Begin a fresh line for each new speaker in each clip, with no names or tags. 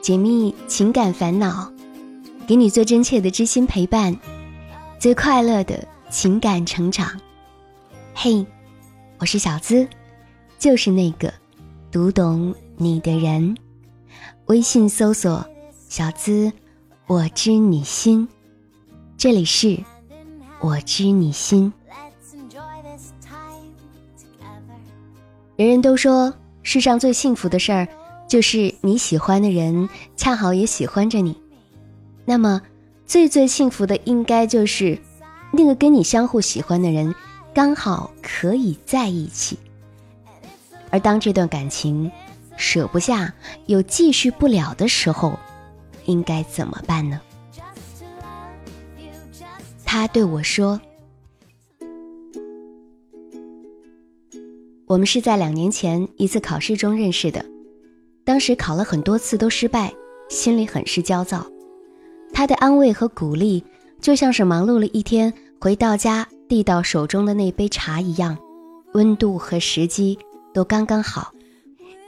解密情感烦恼，给你最真切的知心陪伴，最快乐的情感成长。嘿，我是小资，就是那个读懂你的人。微信搜索“小资”，我知你心。这里是“我知你心”。人人都说，世上最幸福的事儿。就是你喜欢的人恰好也喜欢着你，那么最最幸福的应该就是那个跟你相互喜欢的人刚好可以在一起。而当这段感情舍不下又继续不了的时候，应该怎么办呢？他对我说：“我们是在两年前一次考试中认识的。”当时考了很多次都失败，心里很是焦躁。他的安慰和鼓励，就像是忙碌了一天回到家递到手中的那杯茶一样，温度和时机都刚刚好。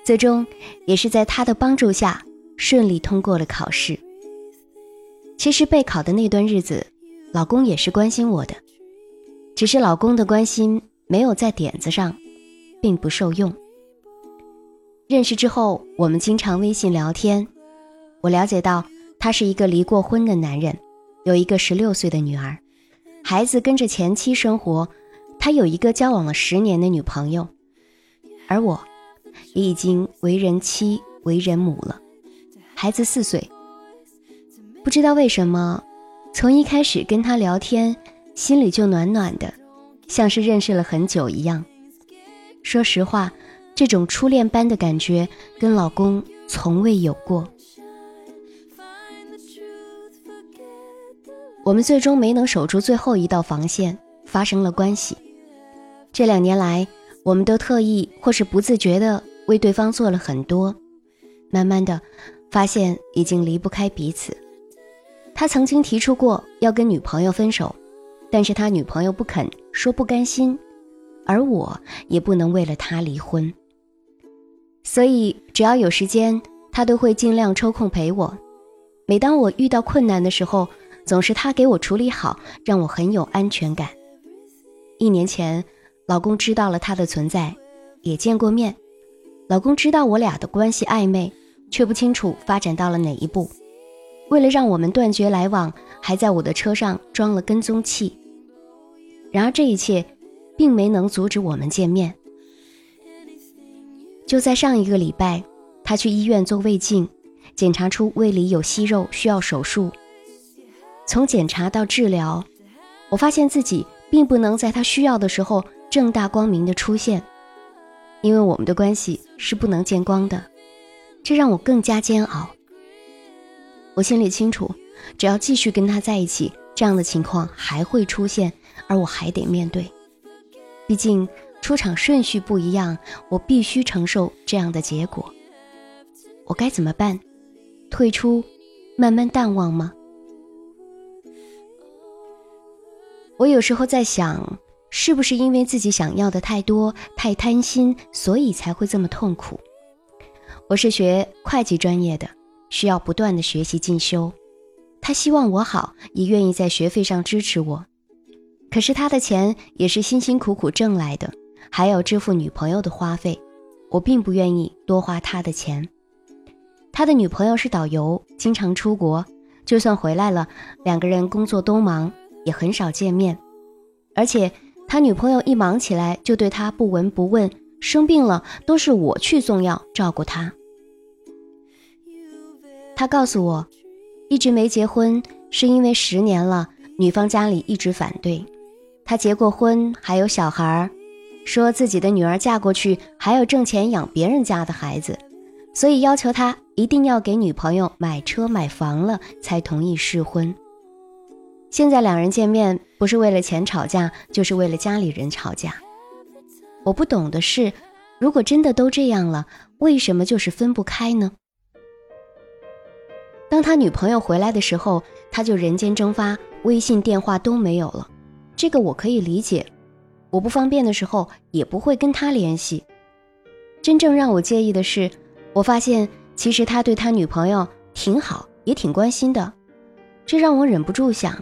最终也是在他的帮助下顺利通过了考试。其实备考的那段日子，老公也是关心我的，只是老公的关心没有在点子上，并不受用。认识之后，我们经常微信聊天。我了解到他是一个离过婚的男人，有一个十六岁的女儿，孩子跟着前妻生活。他有一个交往了十年的女朋友，而我，也已经为人妻、为人母了，孩子四岁。不知道为什么，从一开始跟他聊天，心里就暖暖的，像是认识了很久一样。说实话。这种初恋般的感觉，跟老公从未有过。我们最终没能守住最后一道防线，发生了关系。这两年来，我们都特意或是不自觉的为对方做了很多，慢慢的，发现已经离不开彼此。他曾经提出过要跟女朋友分手，但是他女朋友不肯，说不甘心，而我也不能为了他离婚。所以，只要有时间，他都会尽量抽空陪我。每当我遇到困难的时候，总是他给我处理好，让我很有安全感。一年前，老公知道了他的存在，也见过面。老公知道我俩的关系暧昧，却不清楚发展到了哪一步。为了让我们断绝来往，还在我的车上装了跟踪器。然而，这一切并没能阻止我们见面。就在上一个礼拜，他去医院做胃镜，检查出胃里有息肉，需要手术。从检查到治疗，我发现自己并不能在他需要的时候正大光明的出现，因为我们的关系是不能见光的，这让我更加煎熬。我心里清楚，只要继续跟他在一起，这样的情况还会出现，而我还得面对，毕竟。出场顺序不一样，我必须承受这样的结果。我该怎么办？退出，慢慢淡忘吗？我有时候在想，是不是因为自己想要的太多、太贪心，所以才会这么痛苦？我是学会计专业的，需要不断的学习进修。他希望我好，也愿意在学费上支持我。可是他的钱也是辛辛苦苦挣来的。还要支付女朋友的花费，我并不愿意多花他的钱。他的女朋友是导游，经常出国，就算回来了，两个人工作都忙，也很少见面。而且他女朋友一忙起来，就对他不闻不问，生病了都是我去送药照顾他。他告诉我，一直没结婚是因为十年了，女方家里一直反对。他结过婚，还有小孩儿。说自己的女儿嫁过去还要挣钱养别人家的孩子，所以要求他一定要给女朋友买车买房了才同意试婚。现在两人见面不是为了钱吵架，就是为了家里人吵架。我不懂的是，如果真的都这样了，为什么就是分不开呢？当他女朋友回来的时候，他就人间蒸发，微信电话都没有了，这个我可以理解。我不方便的时候也不会跟他联系。真正让我介意的是，我发现其实他对他女朋友挺好，也挺关心的，这让我忍不住想，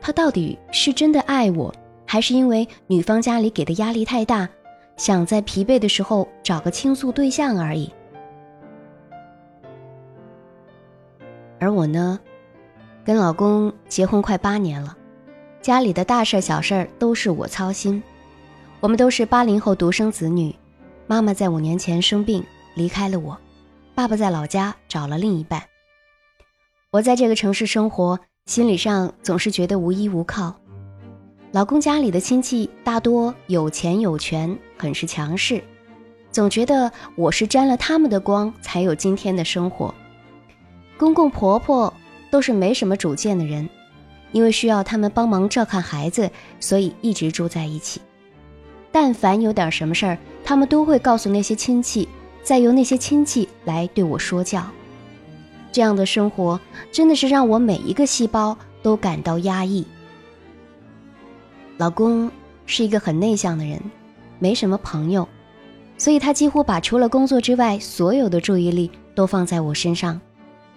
他到底是真的爱我，还是因为女方家里给的压力太大，想在疲惫的时候找个倾诉对象而已？而我呢，跟老公结婚快八年了，家里的大事小事都是我操心。我们都是八零后独生子女，妈妈在五年前生病离开了我，爸爸在老家找了另一半。我在这个城市生活，心理上总是觉得无依无靠。老公家里的亲戚大多有钱有权，很是强势，总觉得我是沾了他们的光才有今天的生活。公公婆婆都是没什么主见的人，因为需要他们帮忙照看孩子，所以一直住在一起。但凡有点什么事儿，他们都会告诉那些亲戚，再由那些亲戚来对我说教。这样的生活真的是让我每一个细胞都感到压抑。老公是一个很内向的人，没什么朋友，所以他几乎把除了工作之外所有的注意力都放在我身上，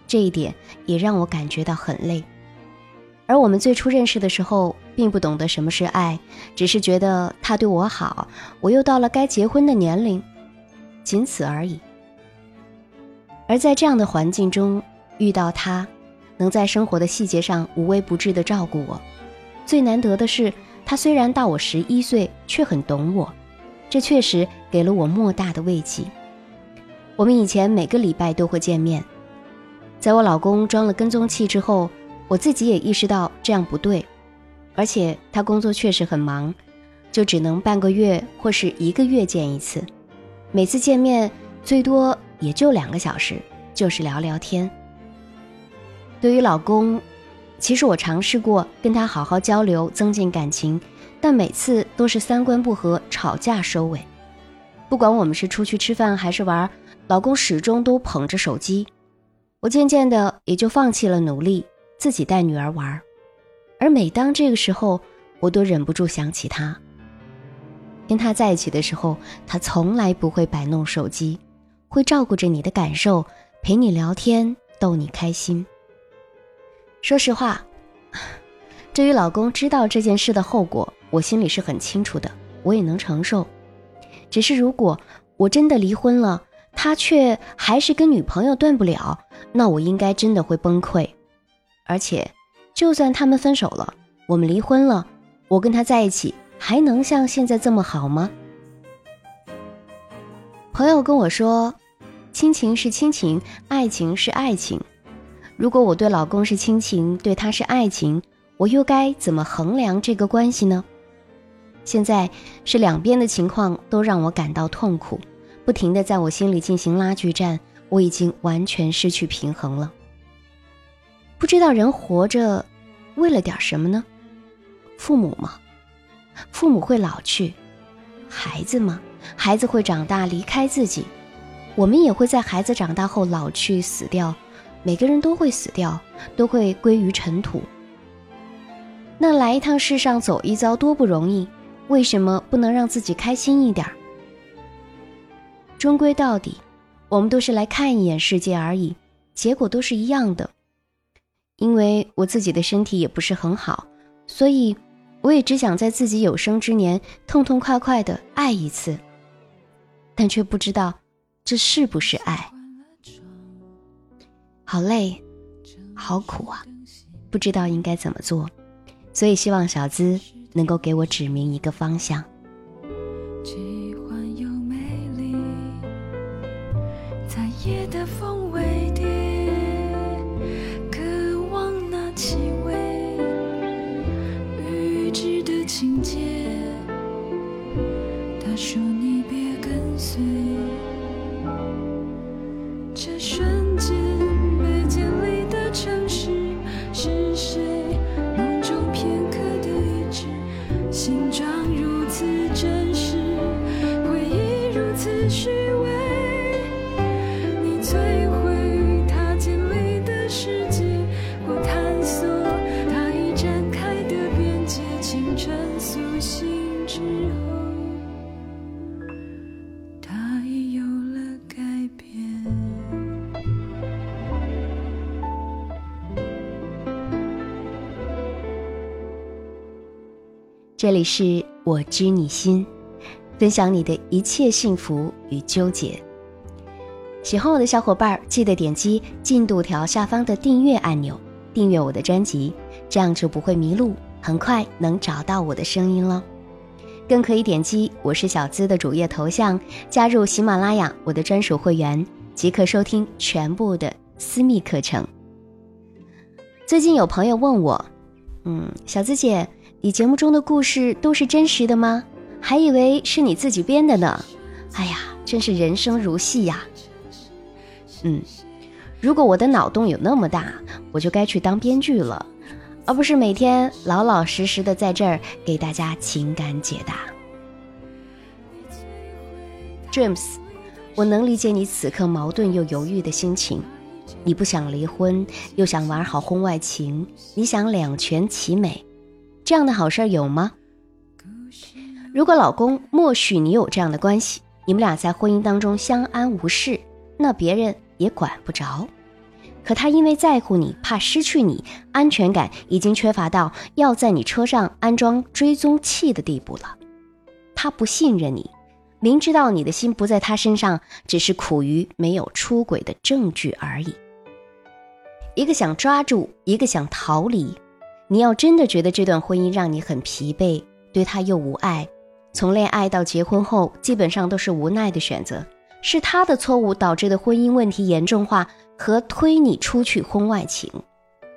这一点也让我感觉到很累。而我们最初认识的时候，并不懂得什么是爱，只是觉得他对我好，我又到了该结婚的年龄，仅此而已。而在这样的环境中遇到他，能在生活的细节上无微不至地照顾我，最难得的是，他虽然大我十一岁，却很懂我，这确实给了我莫大的慰藉。我们以前每个礼拜都会见面，在我老公装了跟踪器之后。我自己也意识到这样不对，而且他工作确实很忙，就只能半个月或是一个月见一次，每次见面最多也就两个小时，就是聊聊天。对于老公，其实我尝试过跟他好好交流，增进感情，但每次都是三观不合，吵架收尾。不管我们是出去吃饭还是玩，老公始终都捧着手机，我渐渐的也就放弃了努力。自己带女儿玩，而每当这个时候，我都忍不住想起他。跟他在一起的时候，他从来不会摆弄手机，会照顾着你的感受，陪你聊天，逗你开心。说实话，至于老公知道这件事的后果，我心里是很清楚的，我也能承受。只是如果我真的离婚了，他却还是跟女朋友断不了，那我应该真的会崩溃。而且，就算他们分手了，我们离婚了，我跟他在一起还能像现在这么好吗？朋友跟我说，亲情是亲情，爱情是爱情。如果我对老公是亲情，对他是爱情，我又该怎么衡量这个关系呢？现在是两边的情况都让我感到痛苦，不停的在我心里进行拉锯战，我已经完全失去平衡了。不知道人活着为了点什么呢？父母吗？父母会老去，孩子吗？孩子会长大离开自己，我们也会在孩子长大后老去死掉。每个人都会死掉，都会归于尘土。那来一趟世上走一遭多不容易，为什么不能让自己开心一点？终归到底，我们都是来看一眼世界而已，结果都是一样的。因为我自己的身体也不是很好，所以我也只想在自己有生之年痛痛快快的爱一次，但却不知道这是不是爱。好累，好苦啊，不知道应该怎么做，所以希望小资能够给我指明一个方向。在夜的风味
虚伪，你摧毁他。清晨苏醒之后，他已有了改变。
这里是我知你心，分享你的一切幸福与纠结。喜欢我的小伙伴，记得点击进度条下方的订阅按钮，订阅我的专辑，这样就不会迷路，很快能找到我的声音了。更可以点击我是小资的主页头像，加入喜马拉雅我的专属会员，即可收听全部的私密课程。最近有朋友问我，嗯，小资姐，你节目中的故事都是真实的吗？还以为是你自己编的呢。哎呀，真是人生如戏呀。嗯，如果我的脑洞有那么大，我就该去当编剧了，而不是每天老老实实的在这儿给大家情感解答。James，我能理解你此刻矛盾又犹豫的心情。你不想离婚，又想玩好婚外情，你想两全其美，这样的好事有吗？如果老公默许你有这样的关系，你们俩在婚姻当中相安无事，那别人也管不着。可他因为在乎你，怕失去你，安全感已经缺乏到要在你车上安装追踪器的地步了。他不信任你。明知道你的心不在他身上，只是苦于没有出轨的证据而已。一个想抓住，一个想逃离。你要真的觉得这段婚姻让你很疲惫，对他又无爱，从恋爱到结婚后，基本上都是无奈的选择，是他的错误导致的婚姻问题严重化和推你出去婚外情。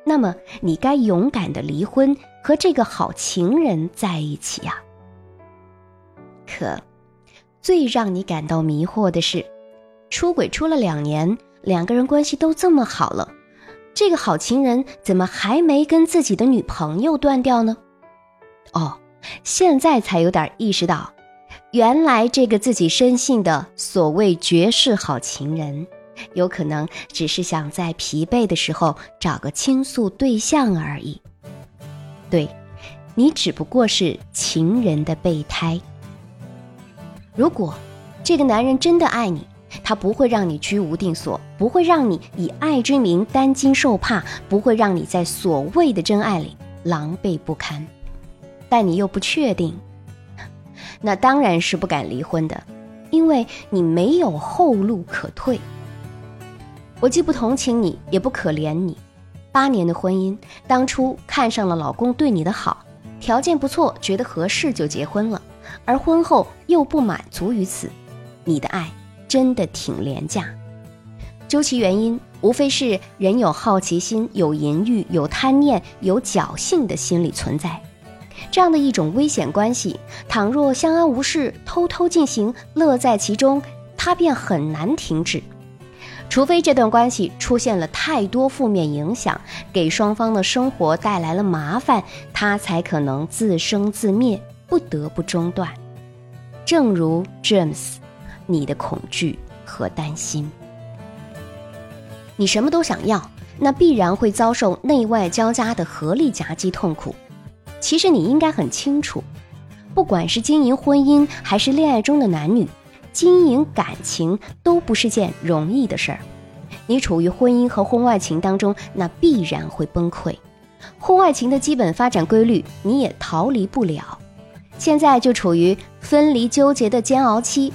那么，你该勇敢的离婚，和这个好情人在一起呀。可。最让你感到迷惑的是，出轨出了两年，两个人关系都这么好了，这个好情人怎么还没跟自己的女朋友断掉呢？哦，现在才有点意识到，原来这个自己深信的所谓绝世好情人，有可能只是想在疲惫的时候找个倾诉对象而已。对，你只不过是情人的备胎。如果这个男人真的爱你，他不会让你居无定所，不会让你以爱之名担惊受怕，不会让你在所谓的真爱里狼狈不堪。但你又不确定，那当然是不敢离婚的，因为你没有后路可退。我既不同情你，也不可怜你。八年的婚姻，当初看上了老公对你的好，条件不错，觉得合适就结婚了。而婚后又不满足于此，你的爱真的挺廉价。究其原因，无非是人有好奇心、有淫欲、有贪念、有侥幸的心理存在。这样的一种危险关系，倘若相安无事、偷偷进行、乐在其中，他便很难停止。除非这段关系出现了太多负面影响，给双方的生活带来了麻烦，他才可能自生自灭。不得不中断，正如 James，你的恐惧和担心，你什么都想要，那必然会遭受内外交加的合力夹击痛苦。其实你应该很清楚，不管是经营婚姻还是恋爱中的男女，经营感情都不是件容易的事儿。你处于婚姻和婚外情当中，那必然会崩溃。婚外情的基本发展规律，你也逃离不了。现在就处于分离纠结的煎熬期，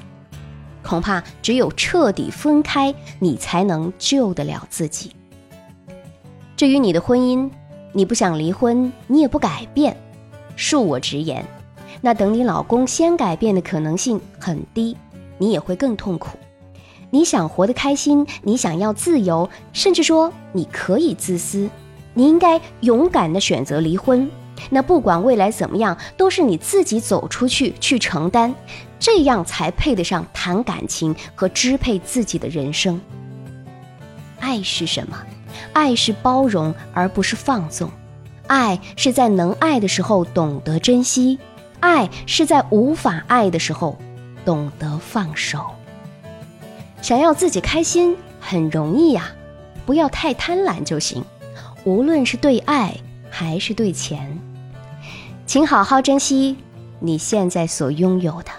恐怕只有彻底分开，你才能救得了自己。至于你的婚姻，你不想离婚，你也不改变，恕我直言，那等你老公先改变的可能性很低，你也会更痛苦。你想活得开心，你想要自由，甚至说你可以自私，你应该勇敢的选择离婚。那不管未来怎么样，都是你自己走出去去承担，这样才配得上谈感情和支配自己的人生。爱是什么？爱是包容，而不是放纵。爱是在能爱的时候懂得珍惜，爱是在无法爱的时候懂得放手。想要自己开心很容易呀，不要太贪婪就行。无论是对爱还是对钱。请好好珍惜你现在所拥有的。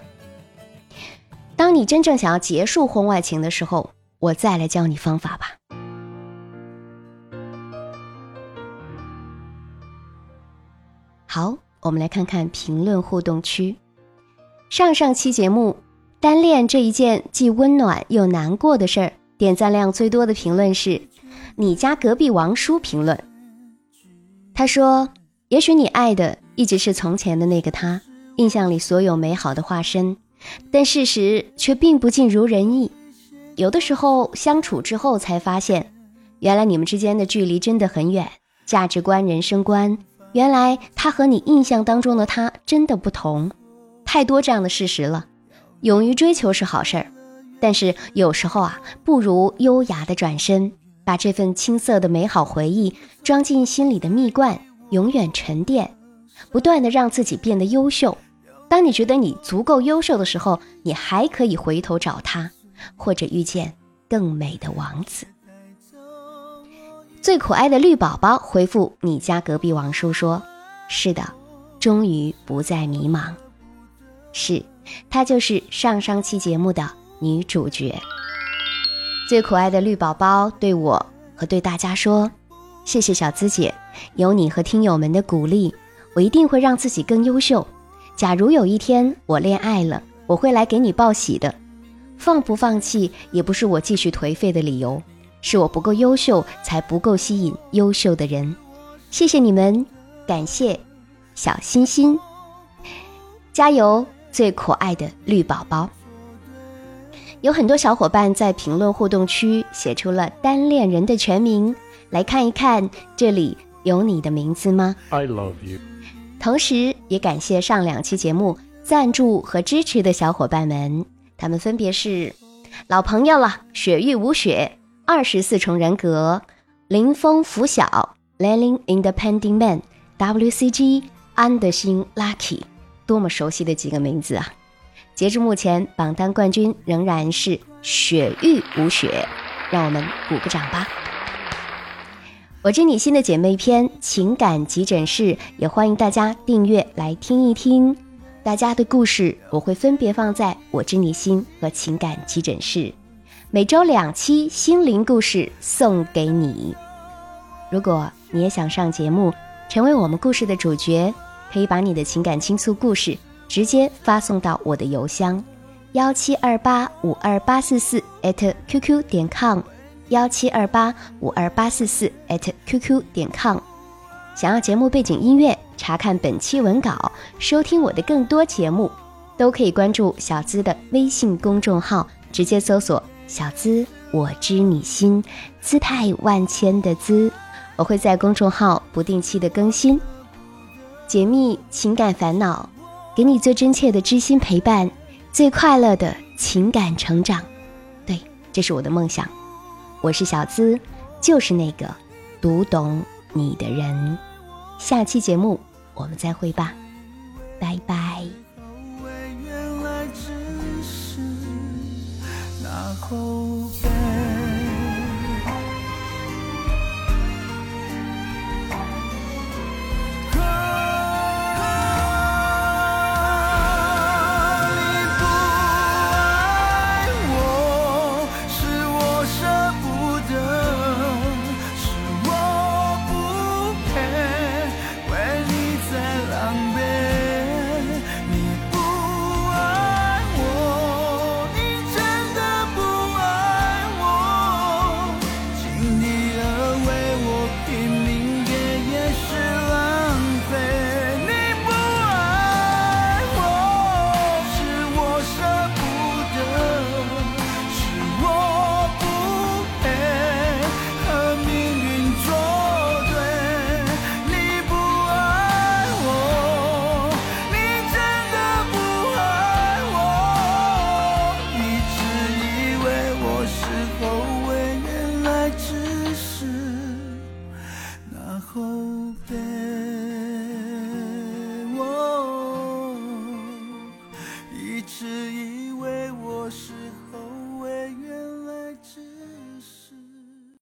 当你真正想要结束婚外情的时候，我再来教你方法吧。好，我们来看看评论互动区。上上期节目单恋这一件既温暖又难过的事儿，点赞量最多的评论是你家隔壁王叔评论。他说：“也许你爱的一直是从前的那个他，印象里所有美好的化身，但事实却并不尽如人意。有的时候相处之后才发现，原来你们之间的距离真的很远，价值观、人生观。”原来他和你印象当中的他真的不同，太多这样的事实了。勇于追求是好事儿，但是有时候啊，不如优雅的转身，把这份青涩的美好回忆装进心里的蜜罐，永远沉淀，不断的让自己变得优秀。当你觉得你足够优秀的时候，你还可以回头找他，或者遇见更美的王子。最可爱的绿宝宝回复你家隔壁王叔说：“是的，终于不再迷茫。是，她就是上上期节目的女主角。最可爱的绿宝宝对我和对大家说：谢谢小资姐，有你和听友们的鼓励，我一定会让自己更优秀。假如有一天我恋爱了，我会来给你报喜的。放不放弃也不是我继续颓废的理由。”是我不够优秀，才不够吸引优秀的人。谢谢你们，感谢小心心，加油！最可爱的绿宝宝。有很多小伙伴在评论互动区写出了单恋人的全名，来看一看，这里有你的名字吗
？I love you。
同时也感谢上两期节目赞助和支持的小伙伴们，他们分别是老朋友了，雪域无雪。二十四重人格，林峰拂晓，Lening Independent Man，WCG 安德星 Lucky，多么熟悉的几个名字啊！截至目前，榜单冠军仍然是雪域无雪，让我们鼓个掌吧！我知你心的姐妹篇情感急诊室，也欢迎大家订阅来听一听。大家的故事我会分别放在我知你心和情感急诊室。每周两期心灵故事送给你。如果你也想上节目，成为我们故事的主角，可以把你的情感倾诉故事直接发送到我的邮箱：幺七二八五二八四四 @QQ 点 com，幺七二八五二八四四 @QQ 点 com。想要节目背景音乐，查看本期文稿，收听我的更多节目，都可以关注小资的微信公众号，直接搜索。小资，我知你心，姿态万千的姿，我会在公众号不定期的更新，解密情感烦恼，给你最真切的知心陪伴，最快乐的情感成长。对，这是我的梦想。我是小资，就是那个读懂你的人。下期节目我们再会吧，拜拜。后